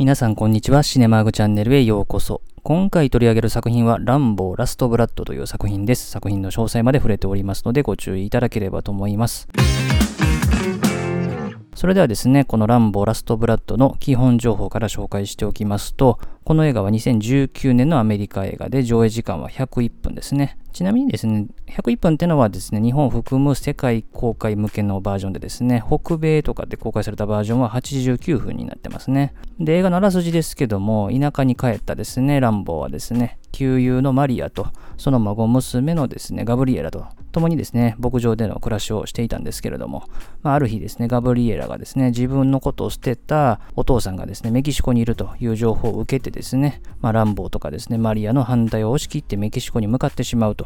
皆さんこんにちは。シネマーグチャンネルへようこそ。今回取り上げる作品は、ランボーラストブラッドという作品です。作品の詳細まで触れておりますので、ご注意いただければと思います。それではですね、このランボーラストブラッドの基本情報から紹介しておきますと、この映画は2019年のアメリカ映画で上映時間は101分ですね。ちなみにですね、101分ってのはですね、日本を含む世界公開向けのバージョンでですね、北米とかで公開されたバージョンは89分になってますね。で、映画のあらすじですけども、田舎に帰ったですね、ランボーはですね、旧友のマリアと、その孫娘のですね、ガブリエラと、共にですね、牧場での暮らしをしていたんですけれども、まあ、ある日ですね、ガブリエラがですね、自分のことを捨てたお父さんがですね、メキシコにいるという情報を受けてですね、まあ、ランボーとかですね、マリアの反対を押し切ってメキシコに向かってしまうと、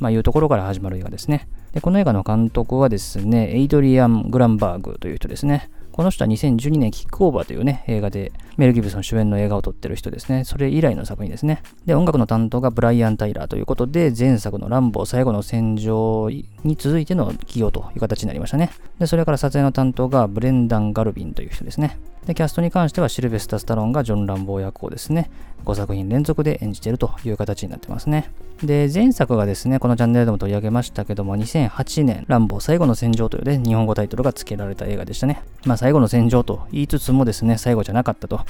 まあ、いうところから始まる映画ですね。で、この映画の監督はですね、エイドリアン・グランバーグという人ですね。この人は2012年キックオーバーというね、映画でメル・ギブソン主演の映画を撮ってる人ですね。それ以来の作品ですね。で、音楽の担当がブライアン・タイラーということで、前作のランボー最後の戦場に続いての起用という形になりましたね。で、それから撮影の担当がブレンダン・ガルビンという人ですね。で、キャストに関してはシルベスタ・スタロンがジョン・ランボー役をですね、5作品連続で演じているという形になってますね。で、前作がですね、このチャンネルでも取り上げましたけども、2008年、ランボー最後の戦場というね、日本語タイトルが付けられた映画でしたね。まあ、最後の戦場と言いつつもですね、最後じゃなかったと、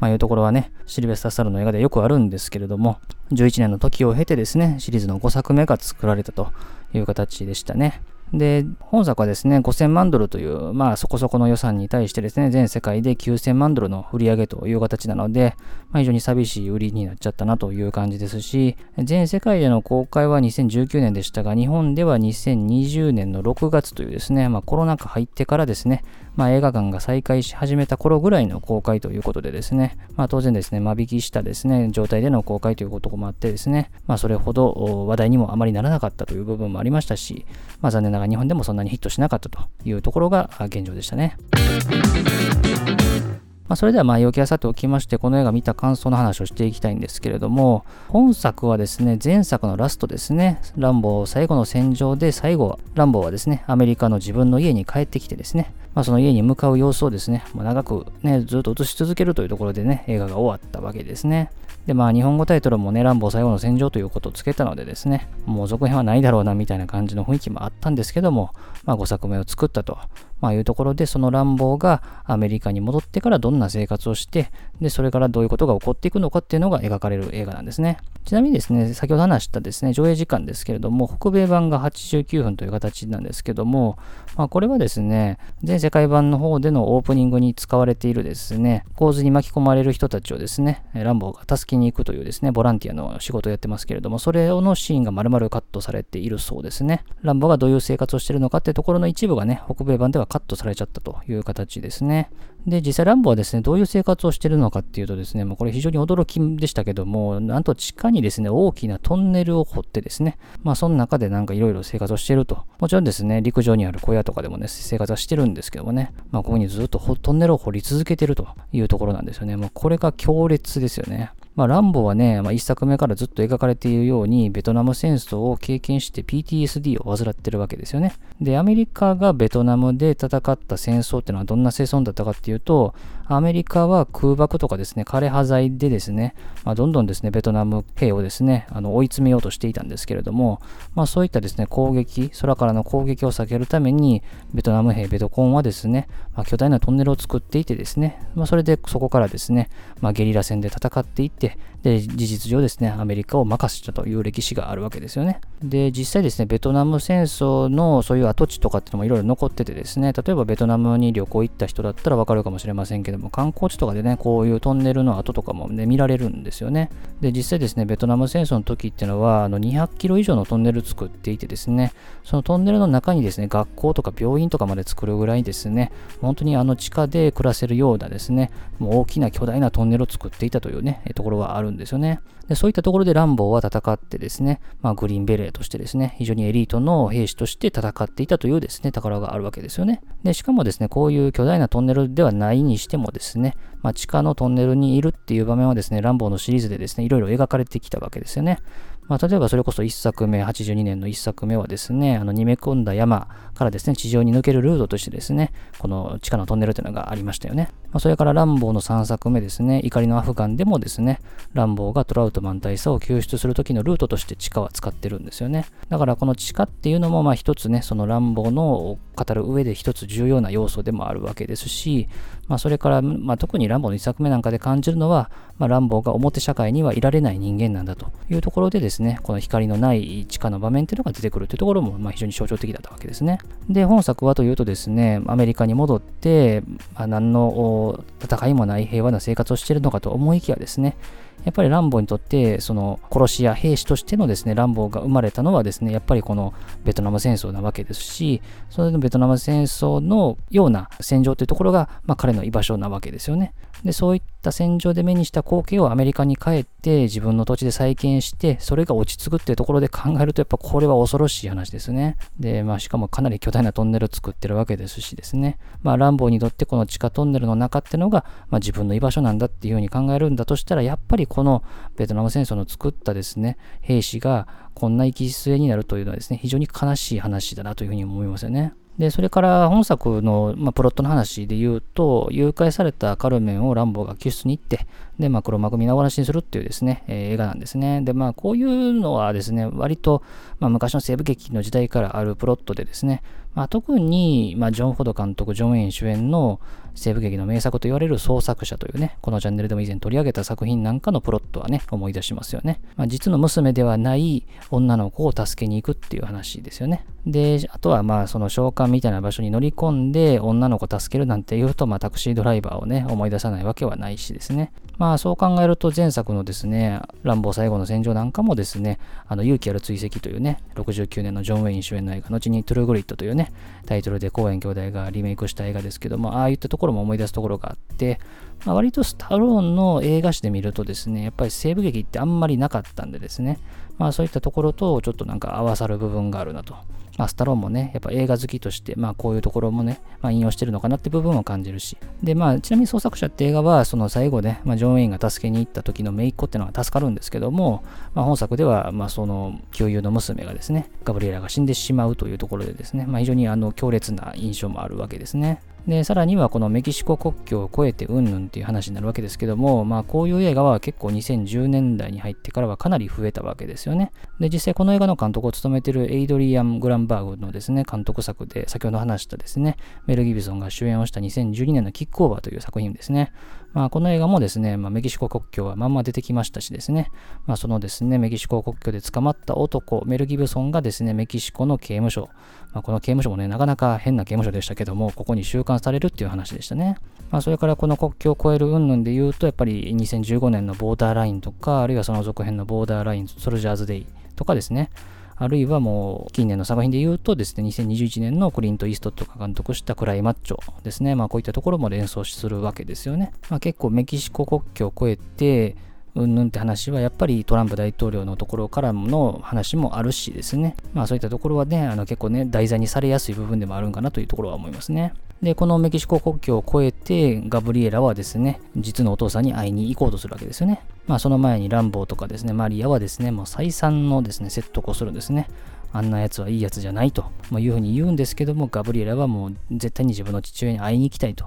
まあ、いうところはね、シルベスタ・スタロンの映画でよくあるんですけれども、11年の時を経てですね、シリーズの5作目が作られたという形でしたね。で、本作はですね、5000万ドルという、まあそこそこの予算に対してですね、全世界で9000万ドルの売り上げという形なので、まあ、非常に寂しい売りになっちゃったなという感じですし、全世界での公開は2019年でしたが、日本では2020年の6月というですね、まあコロナ禍入ってからですね、まあ映画館が再開し始めた頃ぐらいの公開ということでですね、まあ当然ですね、間引きしたですね、状態での公開ということもあってですね、まあそれほど話題にもあまりならなかったという部分もありましたし、まあ残念ながら日本でもそんなにヒットしなかったというところが現状でしたね。まあ、それでは前置きはさておきまして、この映画見た感想の話をしていきたいんですけれども、本作はですね、前作のラストですね、ランボー最後の戦場で最後、ランボーはですね、アメリカの自分の家に帰ってきてですね、まあ、その家に向かう様子をですね、まあ、長くね、ずっと映し続けるというところでね、映画が終わったわけですね。で、まあ、日本語タイトルもね、乱暴最後の戦場ということをつけたのでですね、もう続編はないだろうな、みたいな感じの雰囲気もあったんですけども、まあ、5作目を作ったと、まあ、いうところで、その乱暴がアメリカに戻ってからどんな生活をして、で、それからどういうことが起こっていくのかっていうのが描かれる映画なんですね。ちなみにですね、先ほど話したですね、上映時間ですけれども、北米版が89分という形なんですけども、まあ、これはですね、全世界版の方でのオープニングに使われているですね、構図に巻き込まれる人たちをですね、ランボーが助けに行くというですね、ボランティアの仕事をやってますけれども、それのシーンが丸々カットされているそうですね。ランボーがどういう生活をしているのかっていうところの一部がね、北米版ではカットされちゃったという形ですね。で、実際ランボはですね、どういう生活をしているのかっていうとですね、もうこれ非常に驚きでしたけども、なんと地下にですね、大きなトンネルを掘ってですね、まあその中でなんかいろいろ生活をしていると。もちろんですね、陸上にある小屋とかでもね、生活はしてるんですけどもね、まあここにずっとトンネルを掘り続けてるというところなんですよね。もうこれが強烈ですよね。まあ、ランボーはね、まあ、一作目からずっと描かれているように、ベトナム戦争を経験して PTSD を患ってるわけですよね。で、アメリカがベトナムで戦った戦争っていうのはどんな戦争だったかっていうと、アメリカは空爆とかですね、枯葉剤でですね、まあ、どんどんですね、ベトナム兵をですね、あの追い詰めようとしていたんですけれども、まあ、そういったですね、攻撃、空からの攻撃を避けるために、ベトナム兵、ベトコンはですね、まあ、巨大なトンネルを作っていてですね、まあ、それでそこからですね、まあ、ゲリラ戦で戦っていって、que で、事実上ですね、アメリカを任せたという歴史があるわけですよね。で、実際ですね、ベトナム戦争のそういう跡地とかっていうのもいろいろ残っててですね、例えばベトナムに旅行行った人だったらわかるかもしれませんけども、観光地とかでね、こういうトンネルの跡とかもね、見られるんですよね。で、実際ですね、ベトナム戦争の時っていうのは、あの200キロ以上のトンネル作っていてですね、そのトンネルの中にですね、学校とか病院とかまで作るぐらいですね、本当にあの地下で暮らせるようなですね、もう大きな巨大なトンネルを作っていたというね、ところがあるんですですよね。でそういったところでランボーは戦ってですね、まあ、グリーンベレーとしてですね、非常にエリートの兵士として戦っていたというですね、宝があるわけですよね。で、しかもですね、こういう巨大なトンネルではないにしてもですね、まあ、地下のトンネルにいるっていう場面はですね、ランボーのシリーズでですね、いろいろ描かれてきたわけですよね。まあ、例えばそれこそ1作目、82年の1作目はですね、あの、煮め込んだ山からですね、地上に抜けるルートとしてですね、この地下のトンネルというのがありましたよね。まあ、それからランボーの3作目ですね、怒りのアフガンでもですね、ランボーがトラウトマン大佐を救出する時のルートとして地下は使ってるんですよね。だからこの地下っていうのも、まあ一つね、そのランボーの語る上で一つ重要な要素でもあるわけですし、まあそれから、まあ特にランボーの1作目なんかで感じるのは、まあランボーが表社会にはいられない人間なんだというところでですね、この光のない地下の場面っていうのが出てくるというところも、まあ非常に象徴的だったわけですね。で、本作はというとですね、アメリカに戻って、まあ、何の戦いもない平和な生活をしているのかと思いきやですね、やっぱりランボーにとって、その殺し屋、兵士としてのですね、ランボーが生まれたのはですね、やっぱりこのベトナム戦争なわけですし、そのベトナム戦争のような戦場というところが、まあ、彼のの居場所なわけですよね。で、そういった戦場で目にした光景をアメリカに帰って自分の土地で再建して、それが落ち着くっていうところで考えると、やっぱこれは恐ろしい話ですね。で、まあしかもかなり巨大なトンネルを作ってるわけですしですね。まあランボーにとってこの地下トンネルの中ってのが、まあ自分の居場所なんだっていうふうに考えるんだとしたら、やっぱりこのベトナム戦争の作ったですね、兵士がこんな生き末になるというのはですね、非常に悲しい話だなというふうに思いますよね。で、それから本作の、まあ、プロットの話で言うと、誘拐されたカルメンをランボーが救出に行って、で、まあ、黒幕見逃しにするっていうですね、えー、映画なんですね。で、まあ、こういうのはですね、割と、まあ、昔の西部劇の時代からあるプロットでですね、まあ、特に、まあ、ジョン・フォード監督、ジョン・ウェイン主演の西部劇の名作と言われる創作者というね、このチャンネルでも以前取り上げた作品なんかのプロットはね、思い出しますよね。まあ、実の娘ではない女の子を助けに行くっていう話ですよね。で、あとはまあその召喚みたいな場所に乗り込んで女の子を助けるなんて言うと、まあタクシードライバーをね、思い出さないわけはないしですね。ままあそう考えると前作のですね、乱暴最後の戦場なんかもですね、あの勇気ある追跡というね、69年のジョン・ウェイン主演の映画、後にトゥルーグリッドというね、タイトルでコーエン兄弟がリメイクした映画ですけども、ああいったところも思い出すところがあって、まあ、割とスタローンの映画史で見るとですね、やっぱり西部劇ってあんまりなかったんでですね、まあそういったところとちょっとなんか合わさる部分があるなと。まあ、スタローンもね、やっぱ映画好きとして、まあ、こういうところもね、まあ、引用してるのかなって部分を感じるし。で、まあ、ちなみに創作者って映画は、その最後ね、まあ、ジョン・ウェインが助けに行った時の姪っ子ってのは助かるんですけども、まあ、本作では、まあ、その、旧友の娘がですね、ガブリエラが死んでしまうというところでですね、まあ、非常にあの強烈な印象もあるわけですね。で、さらにはこのメキシコ国境を越えてうんぬんっていう話になるわけですけども、まあこういう映画は結構2010年代に入ってからはかなり増えたわけですよね。で、実際この映画の監督を務めているエイドリアン・グランバーグのですね、監督作で先ほど話したですね、メル・ギブソンが主演をした2012年のキックオーバーという作品ですね。まあこの映画もですね、まあ、メキシコ国境はまんま出てきましたしですね、まあそのですね、メキシコ国境で捕まった男、メル・ギブソンがですね、メキシコの刑務所、まあ、この刑務所もね、なかなか変な刑務所でしたけども、ここに収監されるっていう話でしたね。まあ、それからこの国境を越える云々で言うと、やっぱり2015年のボーダーラインとか、あるいはその続編のボーダーライン、ソルジャーズデイとかですね、あるいはもう近年の作品で言うとですね、2021年のクリント・イーストとか監督したクライマッチョですね、まあこういったところも連想するわけですよね。まあ結構メキシコ国境を越えて、うんぬんって話はやっぱりトランプ大統領のところからの話もあるしですね。まあそういったところはね、あの結構ね、題材にされやすい部分でもあるんかなというところは思いますね。で、このメキシコ国境を越えて、ガブリエラはですね、実のお父さんに会いに行こうとするわけですよね。まあその前にランボーとかですね、マリアはですね、もう再三のですね、説得をするんですね。あんなやつはいいやつじゃないというふうに言うんですけども、ガブリエラはもう絶対に自分の父親に会いに行きたいと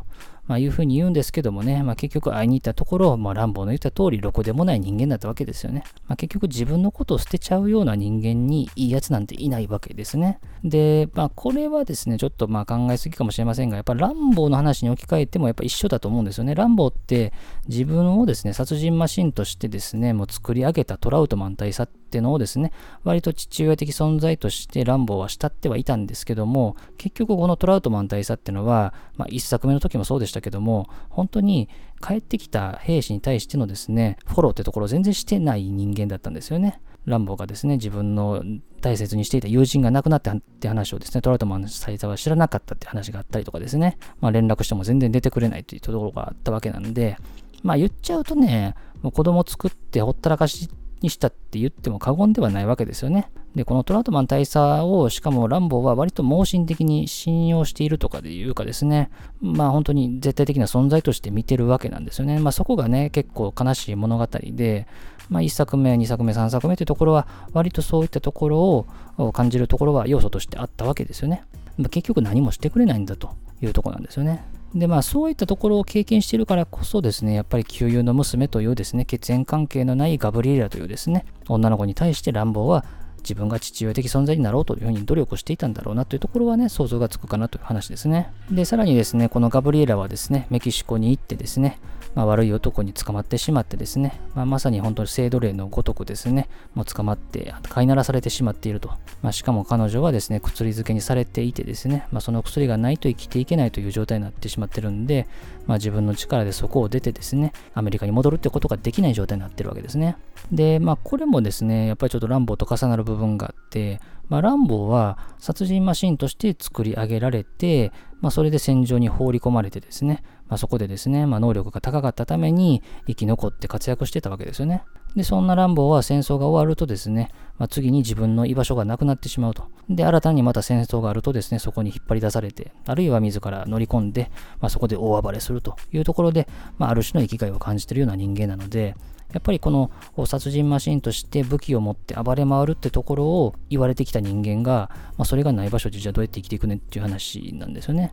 まあ、いうふうに言うんですけどもね、まあ、結局会いに行ったところ、まあ、ランボーの言った通り、ろくでもない人間だったわけですよね。まあ、結局自分のことを捨てちゃうような人間にいいやつなんていないわけですね。で、まあ、これはですね、ちょっとまあ考えすぎかもしれませんが、やっぱランボーの話に置き換えてもやっぱ一緒だと思うんですよね。ランボーって自分をですね、殺人マシンとしてですね、もう作り上げたトラウトマン大佐っていうのをですね、割と父親的存在としてランボーは慕ってはいたんですけども、結局このトラウトマン大佐っていうのは、まあ、一作目の時もそうでしたけども、本当に帰ってきた兵士に対してのですね、フォローってところを全然してない人間だったんですよね。ランボーがですね、自分の大切にしていた友人が亡くなったって話をですね、トラウトマン最初は知らなかったって話があったりとかですね、まあ連絡しても全然出てくれないというところがあったわけなんで、まあ言っちゃうとね、もう子供作ってほったらかしにしたって言っても過言ではないわけですよね。で、このトラウトマン大佐を、しかもランボーは割と盲信的に信用しているとかでいうかですね、まあ本当に絶対的な存在として見てるわけなんですよね。まあそこがね、結構悲しい物語で、まあ1作目、2作目、3作目というところは、割とそういったところを感じるところは要素としてあったわけですよね。まあ、結局何もしてくれないんだというとこなんですよね。で、まあ、そういったところを経験しているからこそですね、やっぱり旧友の娘というですね、血縁関係のないガブリエラというですね、女の子に対して乱暴は自分が父親的存在になろうというふうに努力をしていたんだろうなというところはね、想像がつくかなという話ですね。で、さらにですね、このガブリエラはですね、メキシコに行ってですね、まあ、悪い男に捕まってしまってですね、まあ、まさに本当に制度例のごとくですね、もう捕まって飼いならされてしまっていると。まあ、しかも彼女はですね、薬漬けにされていてですね、まあ、その薬がないと生きていけないという状態になってしまってるんで、まあ、自分の力でそこを出てですね、アメリカに戻るってことができない状態になってるわけですね。で、まあ、これもですね、やっぱりちょっと乱暴と重なる部分があって、まあ、乱暴は殺人マシンとして作り上げられて、まあ、それで戦場に放り込まれてですね、まあ、そこでですね、まあ、能力が高かったために生き残って活躍してたわけですよね。で、そんなランボーは戦争が終わるとですね、まあ、次に自分の居場所がなくなってしまうと。で、新たにまた戦争があるとですね、そこに引っ張り出されて、あるいは自ら乗り込んで、まあ、そこで大暴れするというところで、まあ、ある種の生きがいを感じているような人間なので、やっぱりこの殺人マシンとして武器を持って暴れ回るってところを言われてきた人間が、まあ、それがない場所でじゃあどうやって生きていくねっていう話なんですよね。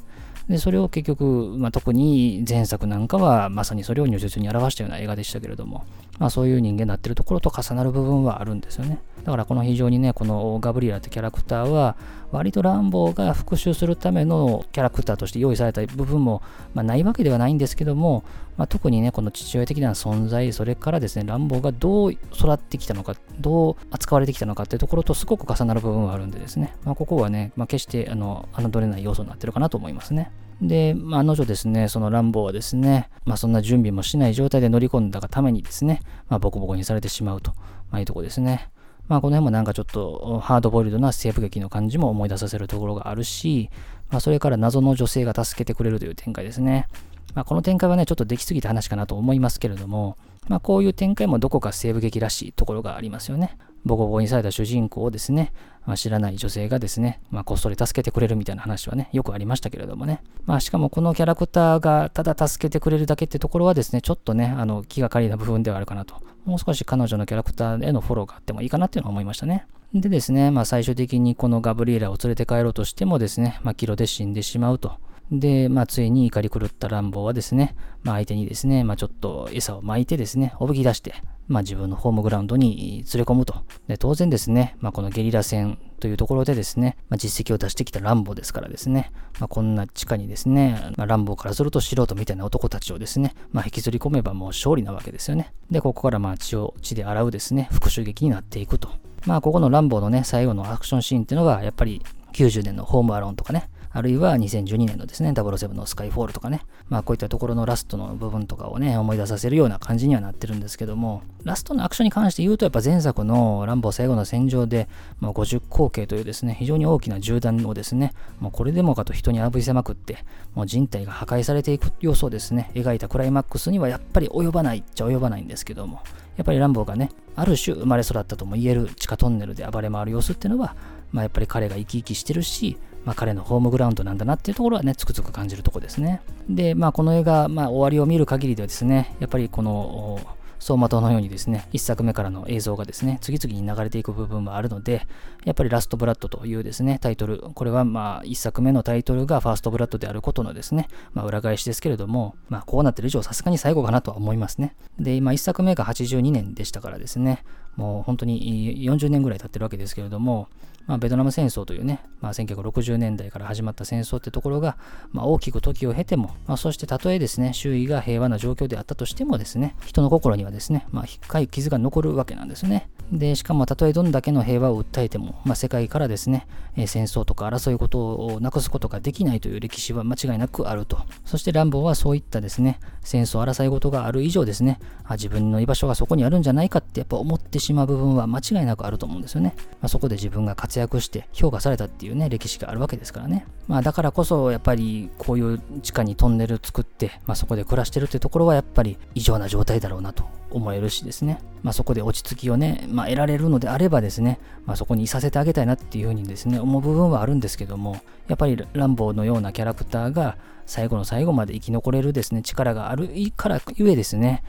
で、それを結局、まあ、特に前作なんかはまさにそれを如実に表したような映画でしたけれども、まあ、そういう人間になってるところと重なる部分はあるんですよね。だからこの非常にね、このガブリエラってキャラクターは、割とランボーが復讐するためのキャラクターとして用意された部分も、まあ、ないわけではないんですけども、まあ、特にね、この父親的な存在、それからですね、ランボーがどう育ってきたのか、どう扱われてきたのかっていうところとすごく重なる部分はあるんでですね、まあ、ここはね、まあ、決してあの侮れない要素になってるかなと思いますね。で、まあ、の女ですね、そのランボーはですね、まあ、そんな準備もしない状態で乗り込んだがためにですね、まあ、ボコボコにされてしまうと、まあ、いうとこですね。まあ、この辺もなんかちょっとハードボイルドな西部劇の感じも思い出させるところがあるし、まあ、それから謎の女性が助けてくれるという展開ですね。まあ、この展開はね、ちょっとできすぎた話かなと思いますけれども、まあ、こういう展開もどこか西部劇らしいところがありますよね。ボコボコにされた主人公をですね、まあ、知らない女性がですね、まあ、こっそり助けてくれるみたいな話はね、よくありましたけれどもね。まあ、しかもこのキャラクターがただ助けてくれるだけってところはですね、ちょっとね、あの気がかりな部分ではあるかなと。もう少し彼女のキャラクターへのフォローがあってもいいかなっていうのは思いましたね。でですね、まあ、最終的にこのガブリエラを連れて帰ろうとしてもですね、まあ、キロで死んでしまうと。で、まあ、ついに怒り狂った乱暴はですね、まあ、相手にですね、まあ、ちょっと餌を撒いてですね、おぶき出して、まあ、自分のホームグラウンドに連れ込むと。で当然ですね、まあ、このゲリラ戦というところでですね、まあ、実績を出してきた乱暴ですからですね、まあ、こんな地下にですね、まあ、乱暴からすると素人みたいな男たちをですね、まあ、引きずり込めばもう勝利なわけですよね。で、ここからまあ血を血で洗うですね、復讐劇になっていくと。まあ、ここの乱暴のね、最後のアクションシーンっていうのは、やっぱり90年のホームアローンとかね、あるいは2012年のですね、007のスカイフォールとかね、まあこういったところのラストの部分とかをね、思い出させるような感じにはなってるんですけども、ラストのアクションに関して言うと、やっぱ前作のランボー最後の戦場で、まあ、50口径というですね、非常に大きな銃弾をですね、もうこれでもかと人に浴びせまくって、もう人体が破壊されていく様子をですね、描いたクライマックスにはやっぱり及ばないっちゃ及ばないんですけども、やっぱりランボーがね、ある種生まれ育ったとも言える地下トンネルで暴れ回る様子っていうのは、まあ、やっぱり彼が生き生きしてるし、まあ、彼のホームグラウンドなんだなっていうところはね、つくづく感じるとこですね。で、まあ、この映画、まあ、終わりを見る限りではですね、やっぱりこの、走馬灯のようにですね、1作目からの映像がですね、次々に流れていく部分もあるので、やっぱりラストブラッドというですね、タイトル、これはまあ1作目のタイトルがファーストブラッドであることのですね、まあ裏返しですけれども、まあこうなってる以上さすがに最後かなとは思いますね。で、今1作目が82年でしたからですね、もう本当に40年ぐらい経ってるわけですけれども、まあ、ベトナム戦争というね、まあ、1960年代から始まった戦争ってところが、まあ、大きく時を経ても、まあ、そしてたとえですね、周囲が平和な状況であったとしてもですね、人の心にはですね、まあ、深い傷が残るわけなんですね。で、しかもたとえどんだけの平和を訴えても、まあ、世界からですね、え、戦争とか争いことをなくすことができないという歴史は間違いなくあると。そして乱暴はそういったですね、戦争争い事がある以上ですね、あ自分の居場所がそこにあるんじゃないかってやっぱ思ってしまう部分は間違いなくあると思うんですよね。まあ、そこで自分が活躍して評価されたっていうね、歴史があるわけですからね。まあだからこそやっぱりこういう地下にトンネル作って、まあ、そこで暮らしてるってところはやっぱり異常な状態だろうなと思えるしですね。まあ、そこで落ち着きをね、まあ、得られるのであればですね、まあ、そこにいさせてあげたいなっていうふうにですね、思う部分はあるんですけども、やっぱりランボーのようなキャラクターが最後の最後まで生き残れるですね、力があるからゆえですね、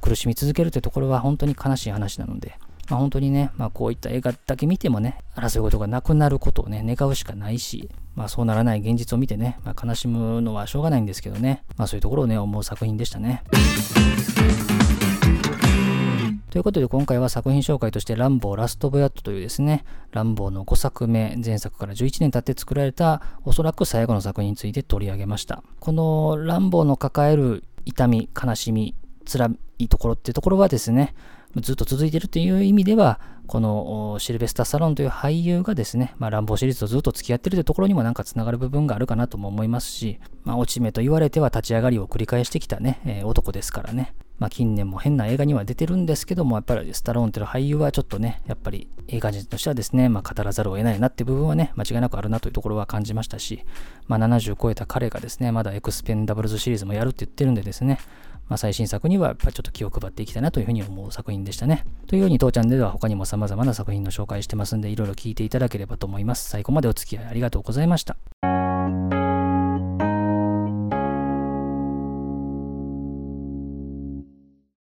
苦しみ続けるというところは本当に悲しい話なので、まあ、本当にね、まあ、こういった映画だけ見てもね、争い事がなくなることをね、願うしかないし、まあ、そうならない現実を見てね、まあ、悲しむのはしょうがないんですけどね、まあ、そういうところをね、思う作品でしたね。ということで今回は作品紹介としてランボーラストブヤットというですね、ランボーの5作目、前作から11年経って作られたおそらく最後の作品について取り上げました。このランボーの抱える痛み、悲しみ、辛いところっていうところはですね、ずっと続いてるという意味では、このシルベスタ・サロンという俳優がですね、まあ、乱暴シリーズとずっと付き合ってるというところにもなんかつながる部分があるかなとも思いますし、まあ、落ち目と言われては立ち上がりを繰り返してきたね、えー、男ですからね。まあ、近年も変な映画には出てるんですけども、やっぱりスタローンという俳優はちょっとね、やっぱり映画人としてはですね、まあ、語らざるを得ないなって部分はね、間違いなくあるなというところは感じましたし、まあ、70超えた彼がですね、まだエクスペンダブルズシリーズもやるって言ってるんでですね、まあ、最新作にはやっぱちょっと気を配っていきたいなというふうに思う作品でしたね。というように当チャンネルでは他にも様々な作品の紹介してますんで、いろいろ聞いていただければと思います。最後までお付き合いありがとうございました。